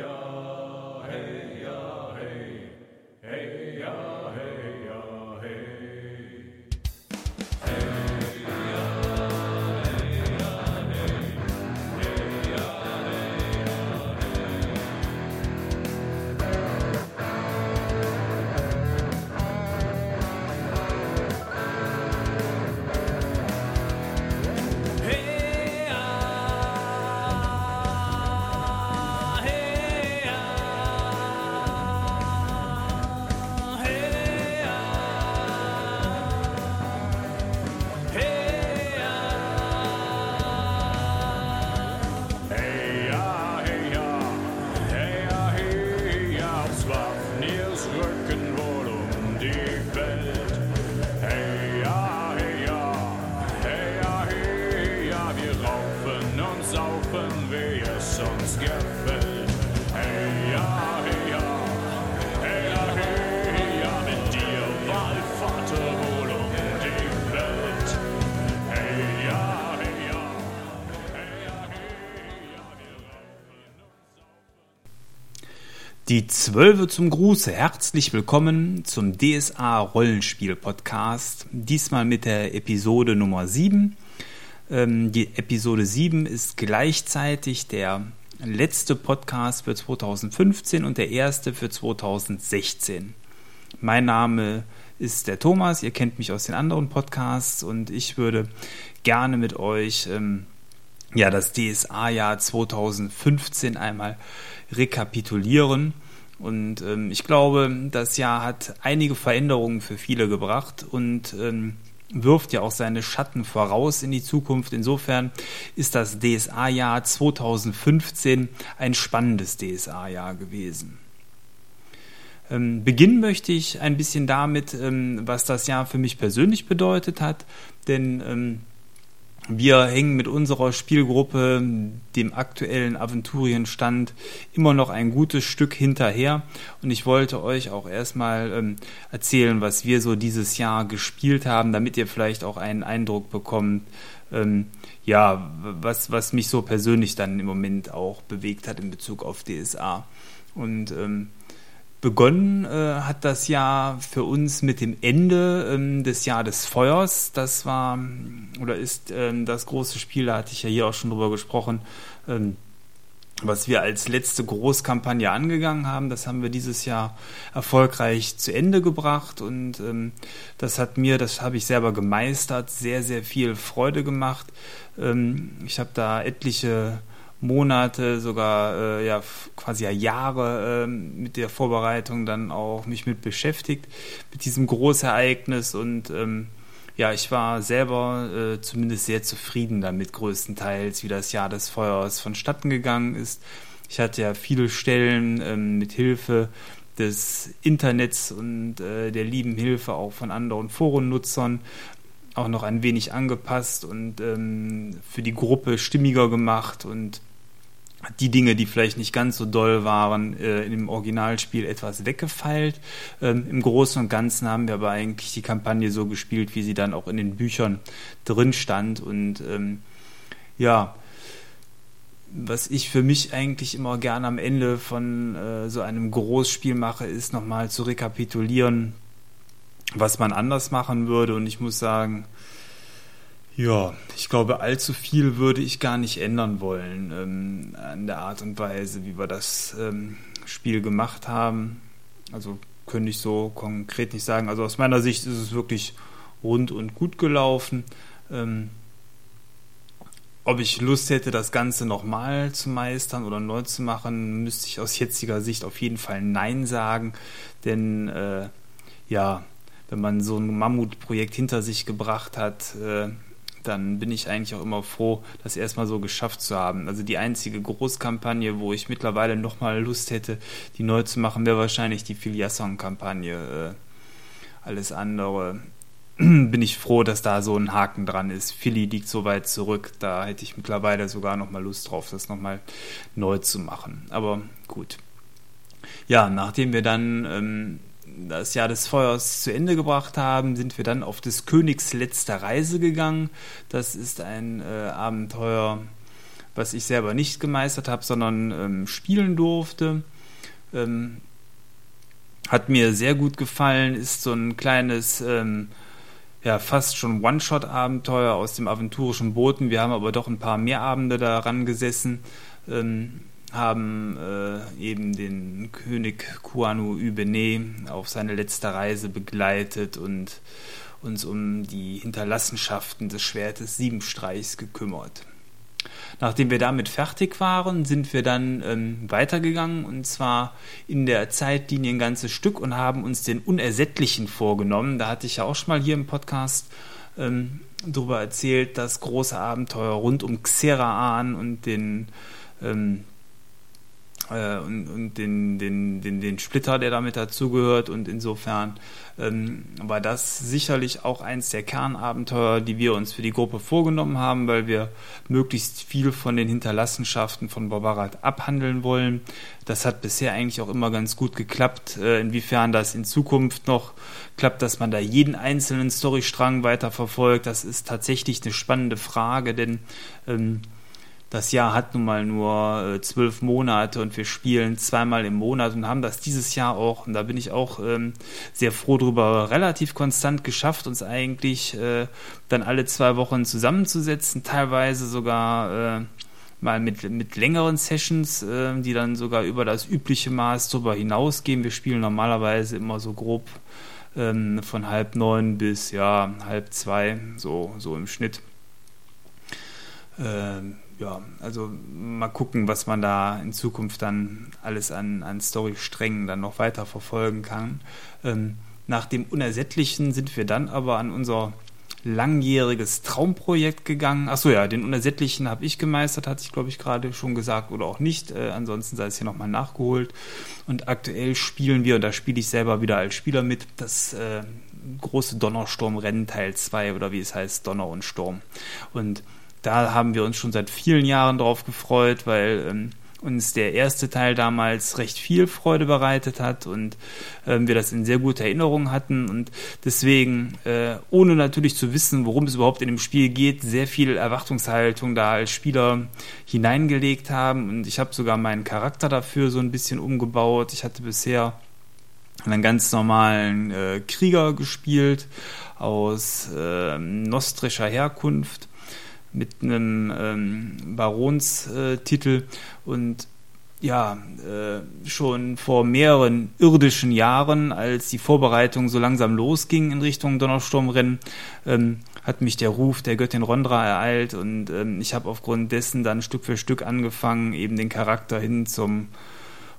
ja, hey, ja, hey, hey, ja, Die Zwölfe zum Gruße. Herzlich willkommen zum DSA Rollenspiel Podcast. Diesmal mit der Episode Nummer 7. Ähm, die Episode 7 ist gleichzeitig der letzte Podcast für 2015 und der erste für 2016. Mein Name ist der Thomas, ihr kennt mich aus den anderen Podcasts und ich würde gerne mit euch ähm, ja, das DSA-Jahr 2015 einmal rekapitulieren. Und ähm, ich glaube, das Jahr hat einige Veränderungen für viele gebracht und ähm, wirft ja auch seine Schatten voraus in die Zukunft. Insofern ist das DSA-Jahr 2015 ein spannendes DSA-Jahr gewesen. Ähm, beginnen möchte ich ein bisschen damit, ähm, was das Jahr für mich persönlich bedeutet hat, denn ähm, wir hängen mit unserer Spielgruppe dem aktuellen Aventurienstand immer noch ein gutes Stück hinterher und ich wollte euch auch erstmal ähm, erzählen, was wir so dieses Jahr gespielt haben, damit ihr vielleicht auch einen Eindruck bekommt, ähm, ja, was, was mich so persönlich dann im Moment auch bewegt hat in Bezug auf DSA. Und ähm, Begonnen äh, hat das Jahr für uns mit dem Ende ähm, des Jahr des Feuers. Das war oder ist ähm, das große Spiel, da hatte ich ja hier auch schon drüber gesprochen, ähm, was wir als letzte Großkampagne angegangen haben. Das haben wir dieses Jahr erfolgreich zu Ende gebracht und ähm, das hat mir, das habe ich selber gemeistert, sehr, sehr viel Freude gemacht. Ähm, ich habe da etliche Monate, sogar äh, ja quasi ja Jahre äh, mit der Vorbereitung dann auch mich mit beschäftigt, mit diesem Großereignis und ähm, ja, ich war selber äh, zumindest sehr zufrieden damit größtenteils, wie das Jahr des Feuers vonstatten gegangen ist. Ich hatte ja viele Stellen ähm, mit Hilfe des Internets und äh, der lieben Hilfe auch von anderen Forennutzern auch noch ein wenig angepasst und ähm, für die Gruppe stimmiger gemacht und die Dinge, die vielleicht nicht ganz so doll waren, äh, dem Originalspiel etwas weggefeilt. Ähm, Im Großen und Ganzen haben wir aber eigentlich die Kampagne so gespielt, wie sie dann auch in den Büchern drin stand. Und ähm, ja, was ich für mich eigentlich immer gerne am Ende von äh, so einem Großspiel mache, ist nochmal zu rekapitulieren, was man anders machen würde. Und ich muss sagen, ja, ich glaube, allzu viel würde ich gar nicht ändern wollen ähm, an der Art und Weise, wie wir das ähm, Spiel gemacht haben. Also könnte ich so konkret nicht sagen. Also aus meiner Sicht ist es wirklich rund und gut gelaufen. Ähm, ob ich Lust hätte, das Ganze nochmal zu meistern oder neu zu machen, müsste ich aus jetziger Sicht auf jeden Fall Nein sagen. Denn äh, ja, wenn man so ein Mammutprojekt hinter sich gebracht hat, äh, dann bin ich eigentlich auch immer froh, das erstmal so geschafft zu haben. Also die einzige Großkampagne, wo ich mittlerweile nochmal Lust hätte, die neu zu machen, wäre wahrscheinlich die Filiasson-Kampagne. Äh, alles andere bin ich froh, dass da so ein Haken dran ist. Philly liegt so weit zurück, da hätte ich mittlerweile sogar nochmal Lust drauf, das nochmal neu zu machen. Aber gut. Ja, nachdem wir dann ähm, das Jahr des Feuers zu Ende gebracht haben, sind wir dann auf des Königs letzte Reise gegangen. Das ist ein äh, Abenteuer, was ich selber nicht gemeistert habe, sondern ähm, spielen durfte. Ähm, hat mir sehr gut gefallen, ist so ein kleines, ähm, ja, fast schon One-Shot-Abenteuer aus dem aventurischen Booten. Wir haben aber doch ein paar mehr Abende daran gesessen, ähm, haben äh, eben den König Kuanu Ubene auf seine letzte Reise begleitet und uns um die Hinterlassenschaften des Schwertes Siebenstreichs gekümmert. Nachdem wir damit fertig waren, sind wir dann ähm, weitergegangen und zwar in der Zeitlinie ein ganzes Stück und haben uns den Unersättlichen vorgenommen. Da hatte ich ja auch schon mal hier im Podcast ähm, darüber erzählt, das große Abenteuer rund um Xeraan und den ähm, äh, und, und den, den, den, den Splitter, der damit dazugehört. Und insofern ähm, war das sicherlich auch eins der Kernabenteuer, die wir uns für die Gruppe vorgenommen haben, weil wir möglichst viel von den Hinterlassenschaften von Barbarat abhandeln wollen. Das hat bisher eigentlich auch immer ganz gut geklappt. Äh, inwiefern das in Zukunft noch klappt, dass man da jeden einzelnen Storystrang weiterverfolgt, das ist tatsächlich eine spannende Frage, denn ähm, das Jahr hat nun mal nur äh, zwölf Monate und wir spielen zweimal im Monat und haben das dieses Jahr auch, und da bin ich auch ähm, sehr froh drüber, relativ konstant geschafft, uns eigentlich äh, dann alle zwei Wochen zusammenzusetzen, teilweise sogar äh, mal mit, mit längeren Sessions, äh, die dann sogar über das übliche Maß drüber hinausgehen. Wir spielen normalerweise immer so grob ähm, von halb neun bis ja halb zwei, so, so im Schnitt. Ähm, ja, also mal gucken, was man da in Zukunft dann alles an, an Storysträngen dann noch weiter verfolgen kann. Ähm, nach dem Unersättlichen sind wir dann aber an unser langjähriges Traumprojekt gegangen. Achso, ja, den Unersättlichen habe ich gemeistert, hatte ich glaube ich gerade schon gesagt oder auch nicht. Äh, ansonsten sei es hier nochmal nachgeholt. Und aktuell spielen wir, und da spiele ich selber wieder als Spieler mit, das äh, große Donnersturm-Rennen Teil 2 oder wie es heißt, Donner und Sturm. Und da haben wir uns schon seit vielen Jahren drauf gefreut, weil ähm, uns der erste Teil damals recht viel Freude bereitet hat und ähm, wir das in sehr guter Erinnerung hatten. Und deswegen, äh, ohne natürlich zu wissen, worum es überhaupt in dem Spiel geht, sehr viel Erwartungshaltung da als Spieler hineingelegt haben. Und ich habe sogar meinen Charakter dafür so ein bisschen umgebaut. Ich hatte bisher einen ganz normalen äh, Krieger gespielt aus äh, nostrischer Herkunft mit einem ähm, Baronstitel. Und ja, äh, schon vor mehreren irdischen Jahren, als die Vorbereitung so langsam losging in Richtung Donnersturmrennen, ähm, hat mich der Ruf der Göttin Rondra ereilt. Und ähm, ich habe aufgrund dessen dann Stück für Stück angefangen, eben den Charakter hin zum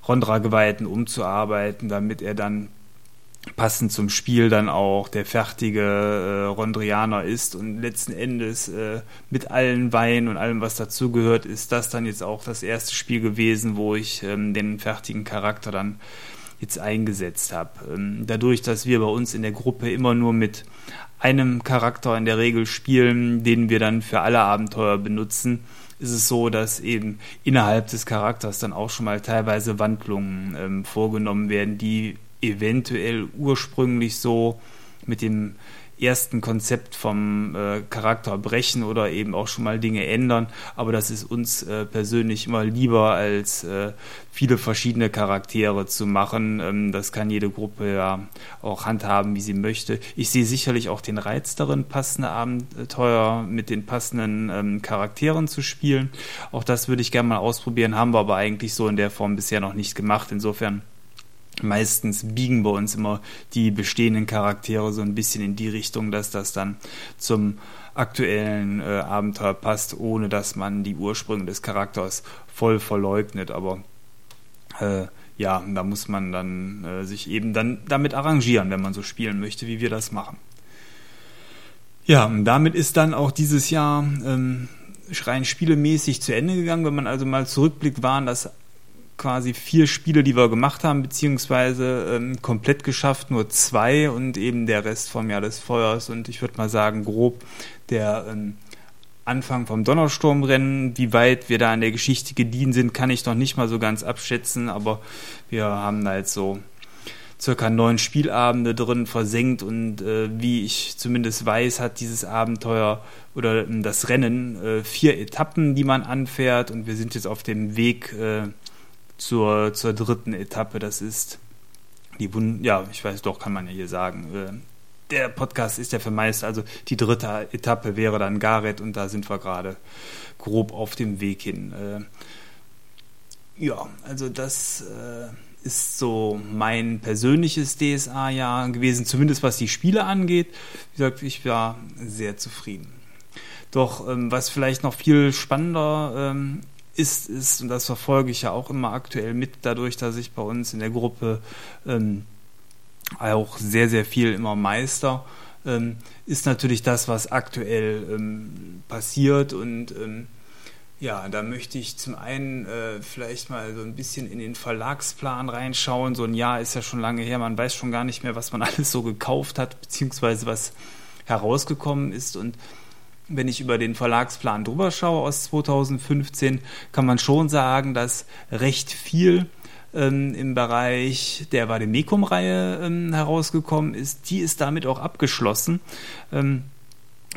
Rondra-Geweihten umzuarbeiten, damit er dann passend zum Spiel dann auch der fertige äh, Rondrianer ist und letzten Endes äh, mit allen Weinen und allem, was dazugehört, ist das dann jetzt auch das erste Spiel gewesen, wo ich ähm, den fertigen Charakter dann jetzt eingesetzt habe. Ähm, dadurch, dass wir bei uns in der Gruppe immer nur mit einem Charakter in der Regel spielen, den wir dann für alle Abenteuer benutzen, ist es so, dass eben innerhalb des Charakters dann auch schon mal teilweise Wandlungen ähm, vorgenommen werden, die eventuell ursprünglich so mit dem ersten Konzept vom äh, Charakter brechen oder eben auch schon mal Dinge ändern. Aber das ist uns äh, persönlich immer lieber, als äh, viele verschiedene Charaktere zu machen. Ähm, das kann jede Gruppe ja auch handhaben, wie sie möchte. Ich sehe sicherlich auch den Reiz darin, passende Abenteuer mit den passenden ähm, Charakteren zu spielen. Auch das würde ich gerne mal ausprobieren, haben wir aber eigentlich so in der Form bisher noch nicht gemacht. Insofern meistens biegen bei uns immer die bestehenden Charaktere so ein bisschen in die Richtung, dass das dann zum aktuellen äh, Abenteuer passt, ohne dass man die Ursprünge des Charakters voll verleugnet. Aber äh, ja, da muss man dann äh, sich eben dann damit arrangieren, wenn man so spielen möchte, wie wir das machen. Ja, und damit ist dann auch dieses Jahr ähm, rein spielemäßig zu Ende gegangen. Wenn man also mal zurückblickt, waren das quasi vier Spiele, die wir gemacht haben, beziehungsweise ähm, komplett geschafft, nur zwei und eben der Rest vom Jahr des Feuers. Und ich würde mal sagen, grob der ähm, Anfang vom Donnersturmrennen, wie weit wir da in der Geschichte gediehen sind, kann ich noch nicht mal so ganz abschätzen, aber wir haben da jetzt so circa neun Spielabende drin versenkt und äh, wie ich zumindest weiß, hat dieses Abenteuer oder äh, das Rennen äh, vier Etappen, die man anfährt und wir sind jetzt auf dem Weg äh, zur, zur dritten Etappe. Das ist die Wund ja, ich weiß doch, kann man ja hier sagen. Äh, der Podcast ist ja für meist, also die dritte Etappe wäre dann Gareth und da sind wir gerade grob auf dem Weg hin. Äh, ja, also das äh, ist so mein persönliches DSA-Jahr gewesen, zumindest was die Spiele angeht. Wie gesagt, ich war sehr zufrieden. Doch ähm, was vielleicht noch viel spannender ähm, ist, ist, und das verfolge ich ja auch immer aktuell mit, dadurch, dass ich bei uns in der Gruppe ähm, auch sehr, sehr viel immer meister, ähm, ist natürlich das, was aktuell ähm, passiert und ähm, ja, da möchte ich zum einen äh, vielleicht mal so ein bisschen in den Verlagsplan reinschauen. So ein Jahr ist ja schon lange her, man weiß schon gar nicht mehr, was man alles so gekauft hat, beziehungsweise was herausgekommen ist. Und wenn ich über den Verlagsplan drüber schaue aus 2015, kann man schon sagen, dass recht viel ähm, im Bereich der Vademecum-Reihe ähm, herausgekommen ist. Die ist damit auch abgeschlossen. Ähm,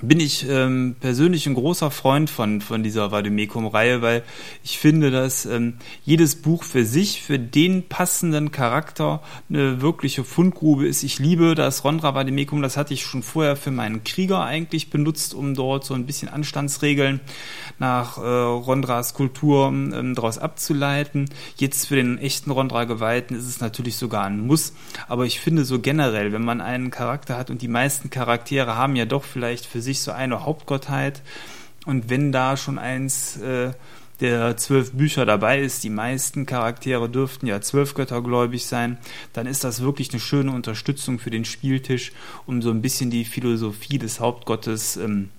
bin ich ähm, persönlich ein großer Freund von, von dieser Vademecum-Reihe, weil ich finde, dass ähm, jedes Buch für sich, für den passenden Charakter eine wirkliche Fundgrube ist. Ich liebe das Rondra Vademecum, das hatte ich schon vorher für meinen Krieger eigentlich benutzt, um dort so ein bisschen Anstandsregeln nach äh, Rondras Kultur ähm, daraus abzuleiten. Jetzt für den echten Rondra-Geweihten ist es natürlich sogar ein Muss, aber ich finde so generell, wenn man einen Charakter hat und die meisten Charaktere haben ja doch vielleicht für sich so eine Hauptgottheit. Und wenn da schon eins äh, der zwölf Bücher dabei ist, die meisten Charaktere dürften ja zwölf Göttergläubig sein, dann ist das wirklich eine schöne Unterstützung für den Spieltisch, um so ein bisschen die Philosophie des Hauptgottes ähm,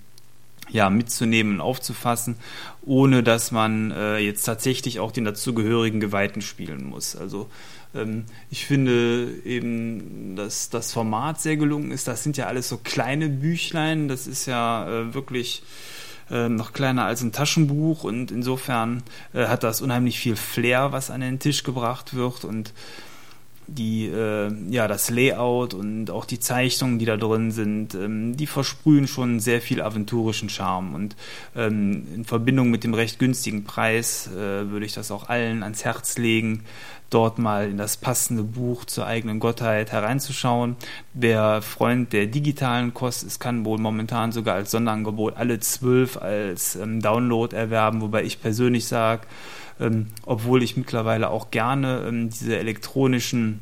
ja, mitzunehmen und aufzufassen, ohne dass man äh, jetzt tatsächlich auch den dazugehörigen Geweihten spielen muss. Also ähm, ich finde eben, dass das Format sehr gelungen ist. Das sind ja alles so kleine Büchlein. Das ist ja äh, wirklich äh, noch kleiner als ein Taschenbuch und insofern äh, hat das unheimlich viel Flair, was an den Tisch gebracht wird und die äh, ja das Layout und auch die Zeichnungen, die da drin sind, ähm, die versprühen schon sehr viel aventurischen Charme. Und ähm, in Verbindung mit dem recht günstigen Preis äh, würde ich das auch allen ans Herz legen, dort mal in das passende Buch zur eigenen Gottheit hereinzuschauen. Wer Freund der digitalen Kost ist, kann wohl momentan sogar als Sonderangebot alle zwölf als ähm, Download erwerben, wobei ich persönlich sage, ähm, obwohl ich mittlerweile auch gerne ähm, diese elektronischen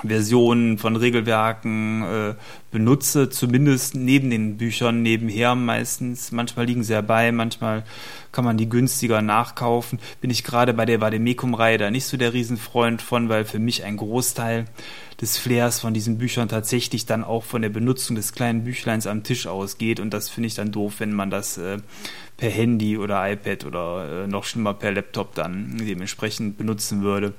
Versionen von Regelwerken äh, benutze, zumindest neben den Büchern nebenher meistens. Manchmal liegen sie ja bei, manchmal kann man die günstiger nachkaufen. Bin ich gerade bei der Vademecum-Reihe da nicht so der Riesenfreund von, weil für mich ein Großteil des Flairs von diesen Büchern tatsächlich dann auch von der Benutzung des kleinen Büchleins am Tisch ausgeht und das finde ich dann doof, wenn man das äh, per Handy oder iPad oder äh, noch schlimmer per Laptop dann dementsprechend benutzen würde.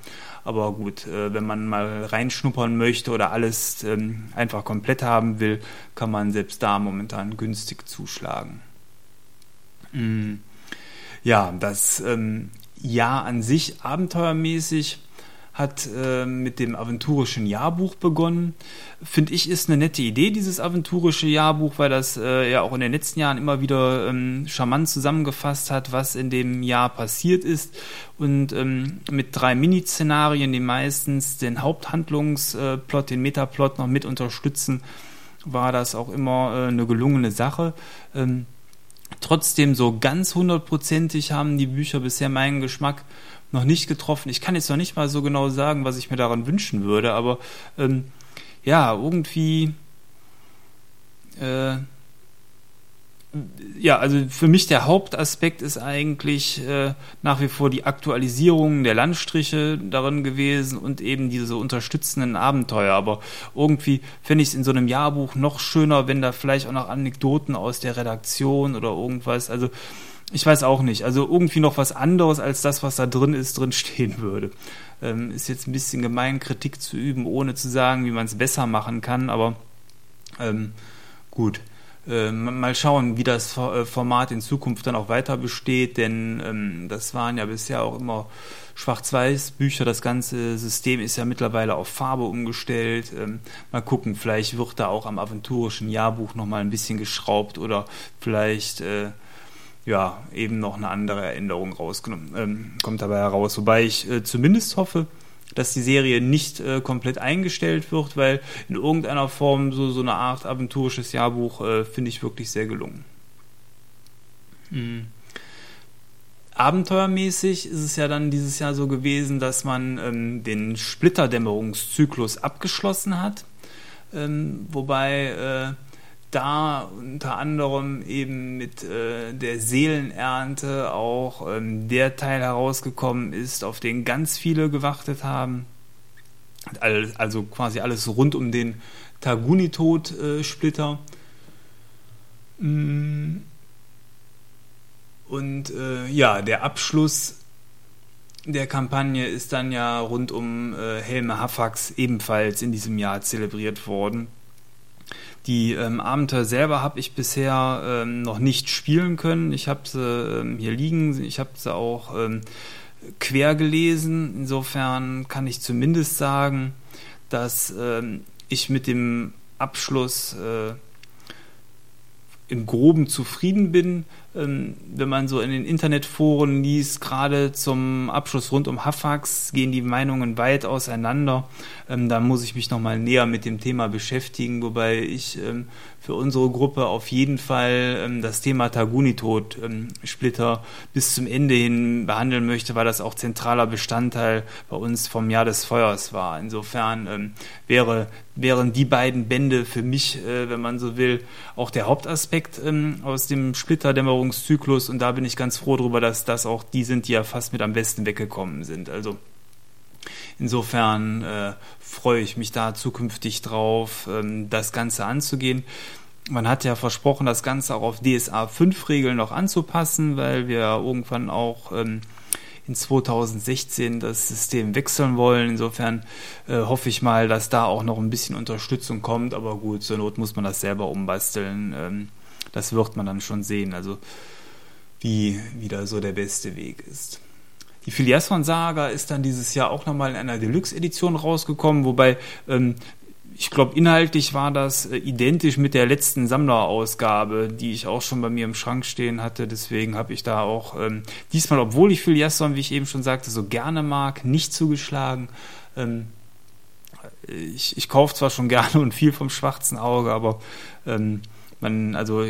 Aber gut, äh, wenn man mal reinschnuppern möchte oder alles ähm, einfach komplett haben will, kann man selbst da momentan günstig zuschlagen. Mm. Ja, das ähm, Jahr an sich abenteuermäßig hat äh, mit dem aventurischen Jahrbuch begonnen. Finde ich, ist eine nette Idee, dieses aventurische Jahrbuch, weil das äh, ja auch in den letzten Jahren immer wieder ähm, charmant zusammengefasst hat, was in dem Jahr passiert ist. Und ähm, mit drei Mini-Szenarien, die meistens den Haupthandlungsplot, den Metaplot noch mit unterstützen, war das auch immer äh, eine gelungene Sache. Ähm, trotzdem so ganz hundertprozentig haben die Bücher bisher meinen Geschmack noch nicht getroffen. Ich kann jetzt noch nicht mal so genau sagen, was ich mir daran wünschen würde, aber ähm, ja, irgendwie äh, ja, also für mich der Hauptaspekt ist eigentlich äh, nach wie vor die Aktualisierung der Landstriche darin gewesen und eben diese unterstützenden Abenteuer. Aber irgendwie fände ich es in so einem Jahrbuch noch schöner, wenn da vielleicht auch noch Anekdoten aus der Redaktion oder irgendwas, also ich weiß auch nicht. Also irgendwie noch was anderes als das, was da drin ist, drin stehen würde. Ähm, ist jetzt ein bisschen gemein, Kritik zu üben, ohne zu sagen, wie man es besser machen kann, aber ähm, gut. äh, mal schauen, wie das äh, Format in Zukunft dann auch weiter besteht, denn ähm, das waren ja bisher auch immer Schwarz-Weiß-Bücher. Das ganze System ist ja mittlerweile auf Farbe umgestellt. Ähm, mal gucken, vielleicht wird da auch am aventurischen Jahrbuch nochmal ein bisschen geschraubt oder vielleicht äh, ja eben noch eine andere Änderung rausgenommen. Ähm, kommt dabei heraus. Wobei ich äh, zumindest hoffe, dass die Serie nicht äh, komplett eingestellt wird, weil in irgendeiner Form so, so eine Art aventurisches Jahrbuch äh, finde ich wirklich sehr gelungen. Mhm. Abenteuermäßig ist es ja dann dieses Jahr so gewesen, dass man ähm, den Splitterdämmerungszyklus abgeschlossen hat, ähm, wobei äh, da unter anderem eben mit äh, der Seelenernte auch ähm, der Teil herausgekommen ist, auf den ganz viele gewartet haben. Also quasi alles rund um den Taguni-Tod-Splitter. Mm. Und äh, ja, der Abschluss der Kampagne ist dann ja rund um äh, Helme Hafax ebenfalls in diesem Jahr zelebriert worden. Die ähm, Abenteuer selber habe ich bisher ähm, noch nicht spielen können. Ich habe sie ähm, hier liegen, ich habe sie auch ähm, quer gelesen. Insofern kann ich zumindest sagen, dass ähm, ich mit dem Abschluss äh, im Groben zufrieden bin. Ähm, wenn man so in den Internetforen liest, gerade zum Abschluss rund um Hafax, gehen die Meinungen weit auseinander. Ähm, da muss ich mich nochmal näher mit dem Thema beschäftigen, wobei ich ähm, für unsere Gruppe auf jeden Fall das Thema Taguni-Tod-Splitter bis zum Ende hin behandeln möchte, weil das auch zentraler Bestandteil bei uns vom Jahr des Feuers war. Insofern wäre, wären die beiden Bände für mich, äh, wenn man so will, auch der Hauptaspekt aus dem Splitterdämmerung Veränderungszyklus und da bin ich ganz froh darüber, dass das auch die sind, die ja fast mit am besten weggekommen sind. Also insofern äh, freue ich mich da zukünftig drauf, ähm, das Ganze anzugehen. Man hat ja versprochen, das Ganze auch auf DSA 5 Regeln noch anzupassen, weil wir irgendwann auch ähm, in 2016 das System wechseln wollen. Insofern äh, hoffe ich mal, dass da auch noch ein bisschen Unterstützung kommt. Aber gut, zur Not muss man das selber umbasteln. Ähm, das wird man dann schon sehen, also wie wieder so der beste Weg ist. Die Filiasson-Saga ist dann dieses Jahr auch nochmal in einer Deluxe-Edition rausgekommen, wobei ähm, ich glaube, inhaltlich war das äh, identisch mit der letzten Sammlerausgabe, die ich auch schon bei mir im Schrank stehen hatte. Deswegen habe ich da auch ähm, diesmal, obwohl ich Filiasson, wie ich eben schon sagte, so gerne mag, nicht zugeschlagen. Ähm, ich, ich kaufe zwar schon gerne und viel vom schwarzen Auge, aber ähm, man, also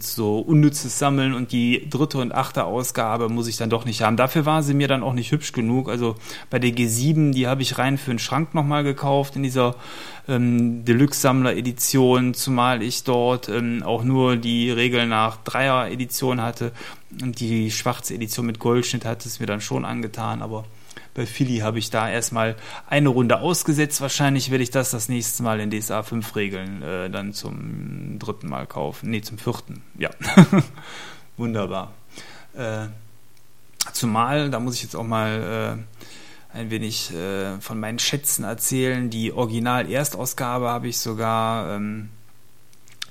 so unnützes Sammeln und die dritte und achte Ausgabe muss ich dann doch nicht haben. Dafür war sie mir dann auch nicht hübsch genug. Also bei der G7, die habe ich rein für den Schrank nochmal gekauft in dieser ähm, Deluxe-Sammler-Edition, zumal ich dort ähm, auch nur die Regel nach Dreier-Edition hatte und die schwarze Edition mit Goldschnitt hat es mir dann schon angetan, aber bei Philly habe ich da erstmal eine Runde ausgesetzt. Wahrscheinlich werde ich das das nächste Mal in DSA 5 Regeln äh, dann zum dritten Mal kaufen. Nee, zum vierten. Ja. Wunderbar. Äh, zumal, da muss ich jetzt auch mal äh, ein wenig äh, von meinen Schätzen erzählen. Die Original-Erstausgabe habe ich sogar ähm,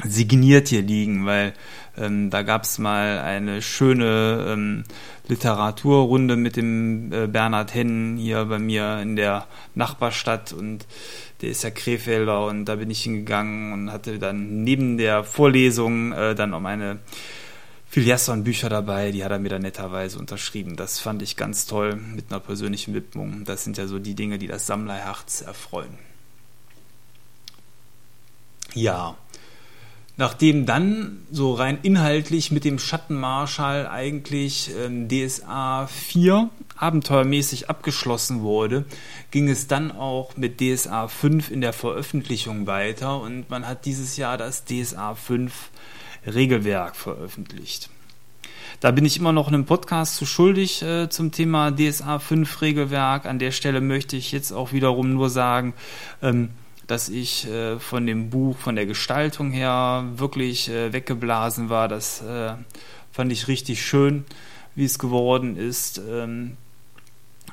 signiert hier liegen, weil ähm, da gab es mal eine schöne ähm, Literaturrunde mit dem äh, Bernhard Hennen hier bei mir in der Nachbarstadt und der ist ja Krefelder und da bin ich hingegangen und hatte dann neben der Vorlesung äh, dann auch meine Filiasson Bücher dabei, die hat er mir dann netterweise unterschrieben. Das fand ich ganz toll mit einer persönlichen Widmung. Das sind ja so die Dinge, die das Sammlerherz erfreuen. Ja, Nachdem dann so rein inhaltlich mit dem Schattenmarschall eigentlich ähm, DSA 4 abenteuermäßig abgeschlossen wurde, ging es dann auch mit DSA 5 in der Veröffentlichung weiter und man hat dieses Jahr das DSA 5 Regelwerk veröffentlicht. Da bin ich immer noch einem Podcast zu schuldig äh, zum Thema DSA 5 Regelwerk. An der Stelle möchte ich jetzt auch wiederum nur sagen, ähm, dass ich äh, von dem Buch, von der Gestaltung her wirklich äh, weggeblasen war. Das äh, fand ich richtig schön, wie es geworden ist. Ähm,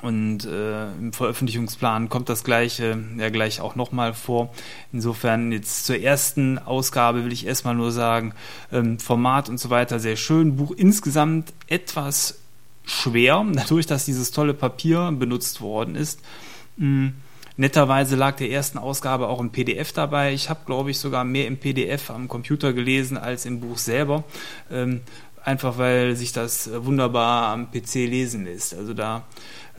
Und äh, im Veröffentlichungsplan kommt das gleiche ja gleich auch nochmal vor. Insofern jetzt zur ersten Ausgabe will ich erstmal nur sagen, ähm, Format und so weiter sehr schön. Buch insgesamt etwas schwer, dadurch, dass dieses tolle Papier benutzt worden ist. Mhm. Netterweise lag der ersten Ausgabe auch ein PDF dabei. Ich habe, glaube ich, sogar mehr im PDF am Computer gelesen als im Buch selber. Ähm, einfach weil sich das wunderbar am PC lesen lässt. Also da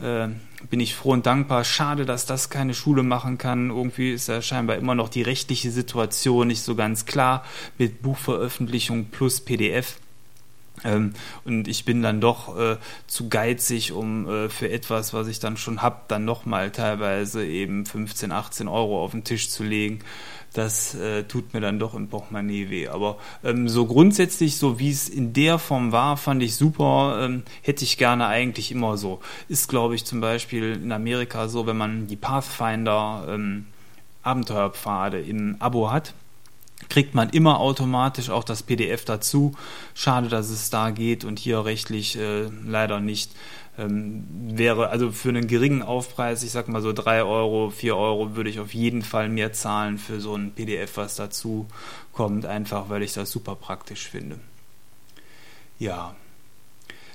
äh, bin ich froh und dankbar. Schade, dass das keine Schule machen kann. Irgendwie ist ja scheinbar immer noch die rechtliche Situation nicht so ganz klar mit Buchveröffentlichung plus PDF. Ähm, und ich bin dann doch äh, zu geizig, um äh, für etwas, was ich dann schon habe, dann nochmal teilweise eben 15, 18 Euro auf den Tisch zu legen das äh, tut mir dann doch im Portemonnaie weh. Aber ähm, so grundsätzlich, so wie es in der Form war, fand ich super. Ähm, hätte ich gerne eigentlich immer so. Ist, glaube ich, zum Beispiel in Amerika so, wenn man die Pathfinder ähm, Abenteuerpfade im Abo hat kriegt man immer automatisch auch das PDF dazu. Schade, dass es da geht und hier rechtlich äh, leider nicht ähm, wäre also für einen geringen Aufpreis, ich sag mal so 3 Euro, 4 Euro, würde ich auf jeden Fall mehr zahlen für so ein PDF, was dazu kommt, einfach weil ich das super praktisch finde. Ja.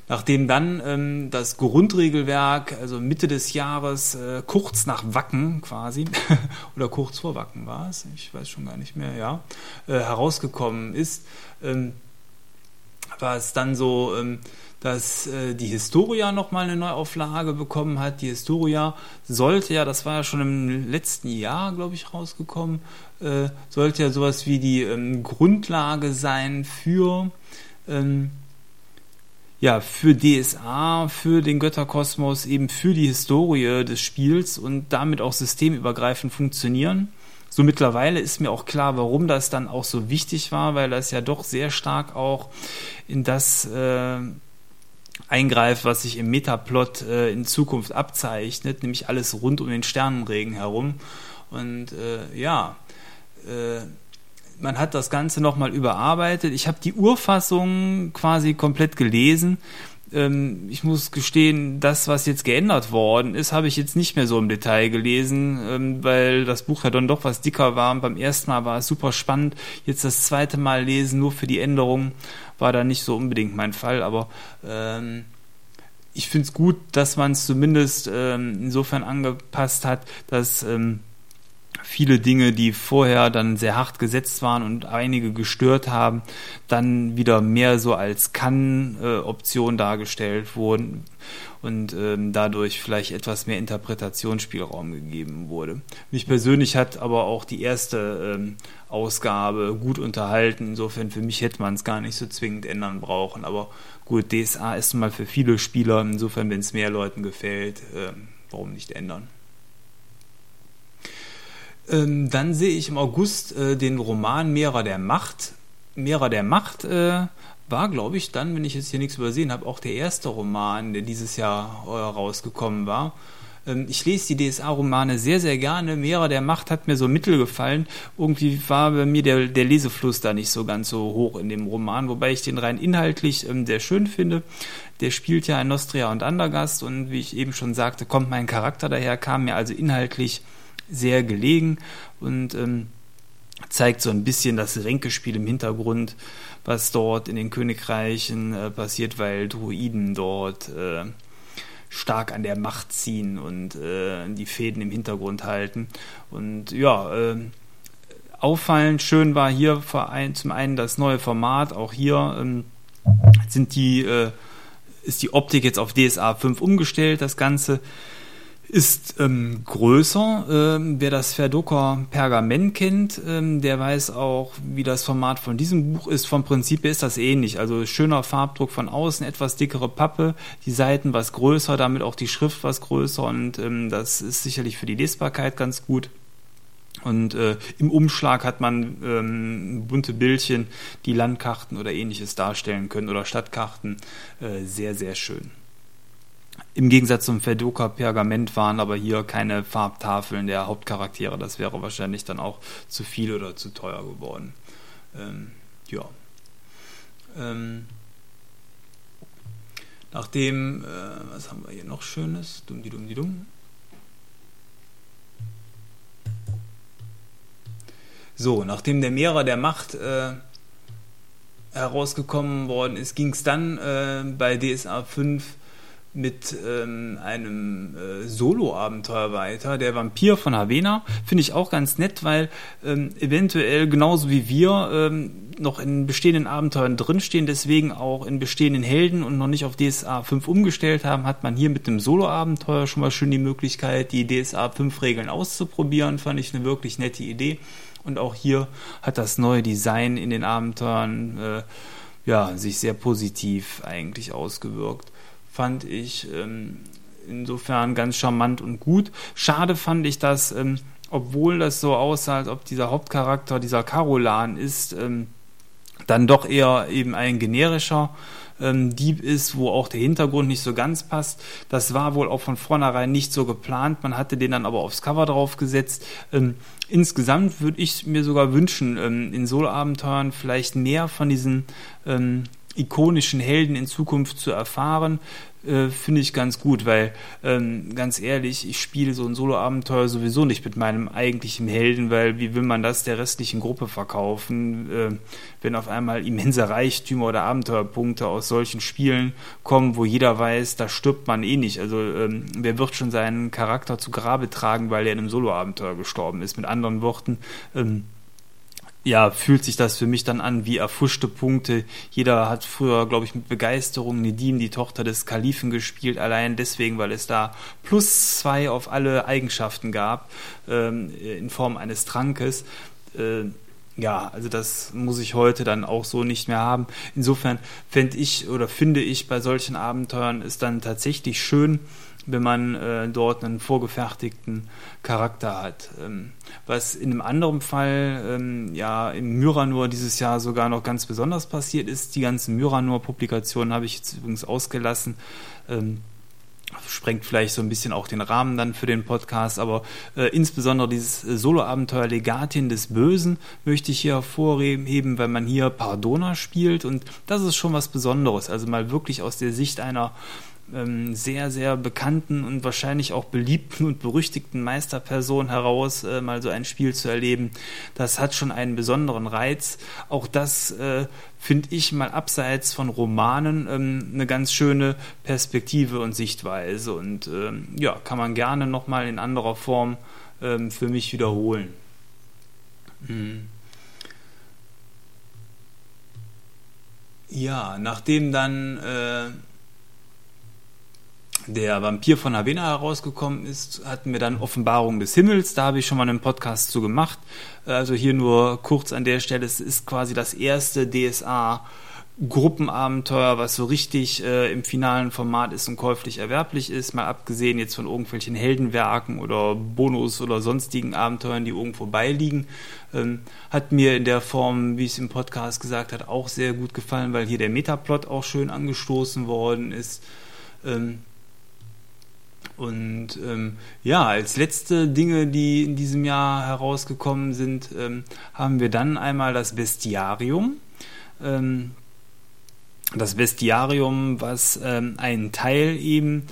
Nachdem dann ähm, das Grundregelwerk, also Mitte des Jahres, äh, kurz nach Wacken quasi, oder kurz vor Wacken war es, ich weiß schon gar nicht mehr, ja, äh, herausgekommen ist, ähm, war es dann so, ähm, dass äh, die Historia nochmal eine Neuauflage bekommen hat. Die Historia sollte ja, das war ja schon im letzten Jahr, glaube ich, rausgekommen, äh, sollte ja sowas wie die ähm, Grundlage sein für, ähm, ja, für DSA, für den Götterkosmos, eben für die Historie des Spiels und damit auch systemübergreifend funktionieren. So mittlerweile ist mir auch klar, warum das dann auch so wichtig war, weil das ja doch sehr stark auch in das äh, eingreift, was sich im Metaplot äh, in Zukunft abzeichnet, nämlich alles rund um den Sternenregen herum. Und äh, ja, äh, man hat das Ganze nochmal überarbeitet. Ich habe die Urfassung quasi komplett gelesen. Ähm, ich muss gestehen, das, was jetzt geändert worden ist, habe ich jetzt nicht mehr so im Detail gelesen, ähm, weil das Buch ja dann doch was dicker war. Beim ersten Mal war es super spannend. Jetzt das zweite Mal lesen, nur für die Änderungen war da nicht so unbedingt mein Fall, aber ähm, ich finde es gut, dass man es zumindest ähm, insofern angepasst hat, dass viele Dinge, die vorher dann sehr hart gesetzt waren und einige gestört haben, dann wieder mehr so als Kann-Option dargestellt wurden und ähm, dadurch vielleicht etwas mehr Interpretationsspielraum gegeben wurde. Mich persönlich hat aber auch die erste ähm, Ausgabe gut unterhalten. Insofern für mich hätte man es gar nicht so zwingend ändern brauchen. Aber gut, DSA ist mal für viele Spieler. Insofern, wenn es mehr Leuten gefällt, äh, warum nicht ändern? Ähm, dann sehe ich im August äh, den Roman Mehrer der Macht. Mehrer der Macht äh, war, glaube ich, dann, wenn ich jetzt hier nichts übersehen habe, auch der erste Roman, der dieses Jahr äh, rausgekommen war. Ähm, ich lese die DSA-Romane sehr, sehr gerne. Mehrer der Macht hat mir so mittel gefallen. Irgendwie war bei mir der, der Lesefluss da nicht so ganz so hoch in dem Roman, wobei ich den rein inhaltlich ähm, sehr schön finde. Der spielt ja in Nostria und Andergast und wie ich eben schon sagte, kommt mein Charakter daher, kam mir also inhaltlich sehr gelegen und ähm, zeigt so ein bisschen das Ränkespiel im Hintergrund, was dort in den Königreichen äh, passiert, weil Druiden dort äh, stark an der Macht ziehen und äh, die Fäden im Hintergrund halten. Und ja, äh, auffallend schön war hier ein, zum einen das neue Format, auch hier ähm, sind die, äh, ist die Optik jetzt auf DSA 5 umgestellt, das Ganze ist ähm, größer. Ähm, wer das Verdocker Pergament kennt, ähm, der weiß auch, wie das Format von diesem Buch ist. Vom Prinzip ist das ähnlich. Also schöner Farbdruck von außen, etwas dickere Pappe, die Seiten was größer, damit auch die Schrift was größer und ähm, das ist sicherlich für die Lesbarkeit ganz gut. Und äh, im Umschlag hat man ähm, bunte Bildchen, die Landkarten oder ähnliches darstellen können oder Stadtkarten. Äh, sehr, sehr schön. Im Gegensatz zum Fedoka Pergament waren aber hier keine Farbtafeln der Hauptcharaktere. Das wäre wahrscheinlich dann auch zu viel oder zu teuer geworden. Ähm, ja. Ähm, Nachdem, äh, was haben wir hier noch Schönes? Dumm, die dumm, die dumm. So, nachdem der Mehrer der Macht äh, herausgekommen worden ist, ging es dann äh, bei DSA 5 mit ähm, einem äh, Solo-Abenteuer weiter. Der Vampir von Havena finde ich auch ganz nett, weil ähm, eventuell genauso wie wir ähm, noch in bestehenden Abenteuern drinstehen, deswegen auch in bestehenden Helden und noch nicht auf DSA 5 umgestellt haben, hat man hier mit dem Solo-Abenteuer schon mal schön die Möglichkeit, die DSA 5 Regeln auszuprobieren. Fand ich eine wirklich nette Idee. Und auch hier hat das neue Design in den Abenteuern äh, ja, sich sehr positiv eigentlich ausgewirkt fand ich ähm, insofern ganz charmant und gut. Schade fand ich, dass, ähm, obwohl das so aussah, als ob dieser Hauptcharakter dieser Carolan ist, ähm, dann doch eher eben ein generischer ähm, Dieb ist, wo auch der Hintergrund nicht so ganz passt. Das war wohl auch von vornherein nicht so geplant. Man hatte den dann aber aufs Cover draufgesetzt. Ähm, insgesamt würde ich mir sogar wünschen, ähm, in Solo-Abenteuern vielleicht mehr von diesen ähm, ikonischen Helden in Zukunft zu erfahren, äh, finde ich ganz gut, weil ähm, ganz ehrlich, ich spiele so ein Solo-Abenteuer sowieso nicht mit meinem eigentlichen Helden, weil wie will man das der restlichen Gruppe verkaufen, äh, wenn auf einmal immense Reichtümer oder Abenteuerpunkte aus solchen Spielen kommen, wo jeder weiß, da stirbt man eh nicht. Also ähm, wer wird schon seinen Charakter zu Grabe tragen, weil er in einem Solo-Abenteuer gestorben ist? Mit anderen Worten, ähm, ja, fühlt sich das für mich dann an wie erfuschte Punkte. Jeder hat früher, glaube ich, mit Begeisterung Nedim, die Tochter des Kalifen, gespielt, allein deswegen, weil es da plus zwei auf alle Eigenschaften gab, ähm, in Form eines Trankes. Äh, ja, also das muss ich heute dann auch so nicht mehr haben. Insofern fände ich oder finde ich bei solchen Abenteuern ist dann tatsächlich schön, wenn man äh, dort einen vorgefertigten Charakter hat. Ähm, was in einem anderen Fall ähm, ja im Myranor dieses Jahr sogar noch ganz besonders passiert ist. Die ganzen Myranor-Publikationen habe ich jetzt übrigens ausgelassen. Ähm, sprengt vielleicht so ein bisschen auch den Rahmen dann für den Podcast, aber äh, insbesondere dieses äh, Solo-Abenteuer Legatin des Bösen möchte ich hier hervorheben, weil man hier Pardona spielt und das ist schon was Besonderes. Also mal wirklich aus der Sicht einer ähm, sehr, sehr bekannten und wahrscheinlich auch beliebten und berüchtigten Meisterperson heraus äh, mal so ein Spiel zu erleben, das hat schon einen besonderen Reiz. Auch das äh, finde ich mal abseits von Romanen ähm, eine ganz schöne Perspektive und Sichtweise und ähm, ja, kann man gerne nochmal in anderer Form ähm, für mich wiederholen. Hm. Ja, nachdem dann äh, der Vampir von Havena herausgekommen ist, hatten wir dann Offenbarung des Himmels. Da habe ich schon mal einen Podcast zu gemacht. Also hier nur kurz an der Stelle. Es ist quasi das erste DSA Gruppenabenteuer, was so richtig äh, im finalen Format ist und käuflich erwerblich ist, mal abgesehen jetzt von irgendwelchen Heldenwerken oder Bonus oder sonstigen Abenteuern, die irgendwo beiliegen, ähm, hat mir in der Form, wie es im Podcast gesagt hat, auch sehr gut gefallen, weil hier der Metaplot auch schön angestoßen worden ist. Ähm, und ähm, ja, als letzte Dinge, die in diesem Jahr herausgekommen sind, ähm, haben wir dann einmal das Bestiarium. Ähm, das Bestiarium, was ähm, einen Teil eben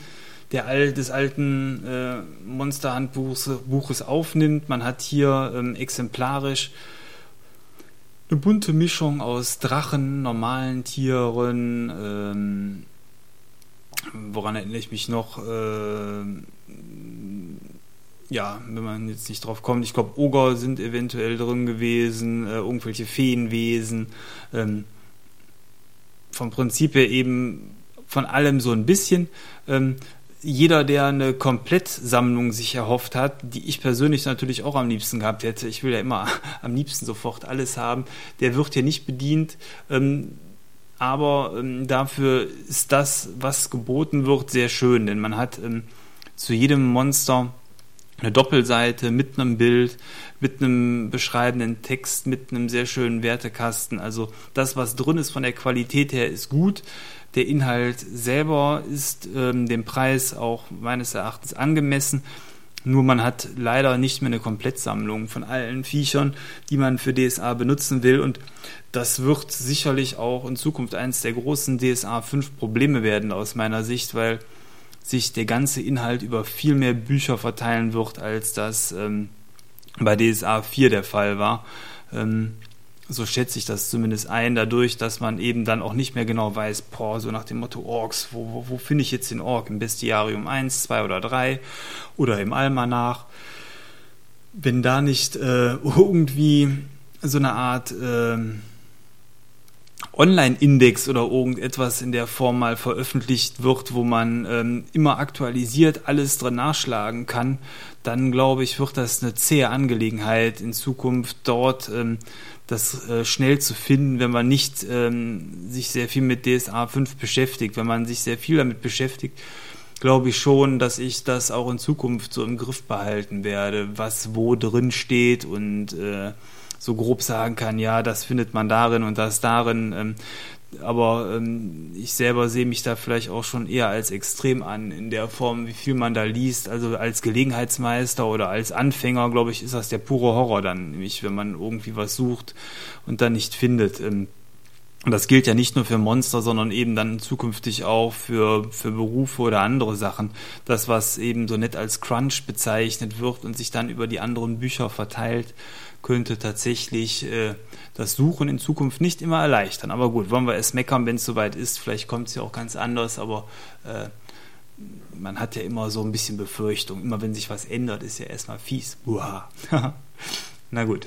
der des alten äh, Monsterhandbuches aufnimmt. Man hat hier ähm, exemplarisch eine bunte Mischung aus Drachen, normalen Tieren, ähm, woran erinnere ich mich noch? Äh, ja, wenn man jetzt nicht drauf kommt, ich glaube, Oger sind eventuell drin gewesen, äh, irgendwelche Feenwesen. Ähm, vom Prinzip her eben von allem so ein bisschen. Ähm, jeder, der eine Komplettsammlung sich erhofft hat, die ich persönlich natürlich auch am liebsten gehabt hätte, ich will ja immer am liebsten sofort alles haben, der wird hier nicht bedient. Ähm, aber ähm, dafür ist das, was geboten wird, sehr schön, denn man hat ähm, zu jedem Monster eine Doppelseite mit einem Bild, mit einem beschreibenden Text, mit einem sehr schönen Wertekasten. Also das, was drin ist von der Qualität her, ist gut. Der Inhalt selber ist ähm, dem Preis auch meines Erachtens angemessen. Nur man hat leider nicht mehr eine Komplettsammlung von allen Viechern, die man für DSA benutzen will. Und das wird sicherlich auch in Zukunft eines der großen DSA 5 Probleme werden aus meiner Sicht, weil sich der ganze Inhalt über viel mehr Bücher verteilen wird, als das ähm, bei DSA 4 der Fall war. Ähm, so schätze ich das zumindest ein, dadurch, dass man eben dann auch nicht mehr genau weiß, boah, so nach dem Motto Orks, wo, wo, wo finde ich jetzt den Ork? Im Bestiarium 1, 2 oder 3 oder im Almanach. Wenn da nicht äh, irgendwie so eine Art äh, Online-Index oder irgendetwas in der Form mal veröffentlicht wird, wo man ähm, immer aktualisiert alles drin nachschlagen kann, dann glaube ich, wird das eine zähe Angelegenheit in Zukunft dort ähm, das äh, schnell zu finden, wenn man nicht ähm, sich sehr viel mit DSA 5 beschäftigt. Wenn man sich sehr viel damit beschäftigt, glaube ich schon, dass ich das auch in Zukunft so im Griff behalten werde, was wo drin steht und äh, so grob sagen kann, ja, das findet man darin und das darin. Ähm, aber ähm, ich selber sehe mich da vielleicht auch schon eher als extrem an, in der Form, wie viel man da liest. Also als Gelegenheitsmeister oder als Anfänger, glaube ich, ist das der pure Horror dann, nämlich wenn man irgendwie was sucht und dann nicht findet. Ähm, und das gilt ja nicht nur für Monster, sondern eben dann zukünftig auch für, für Berufe oder andere Sachen. Das, was eben so nett als Crunch bezeichnet wird und sich dann über die anderen Bücher verteilt, könnte tatsächlich äh, das Suchen in Zukunft nicht immer erleichtern. Aber gut, wollen wir es meckern, wenn es soweit ist. Vielleicht kommt es ja auch ganz anders, aber äh, man hat ja immer so ein bisschen Befürchtung. Immer wenn sich was ändert, ist ja erstmal fies. Uha. Na gut.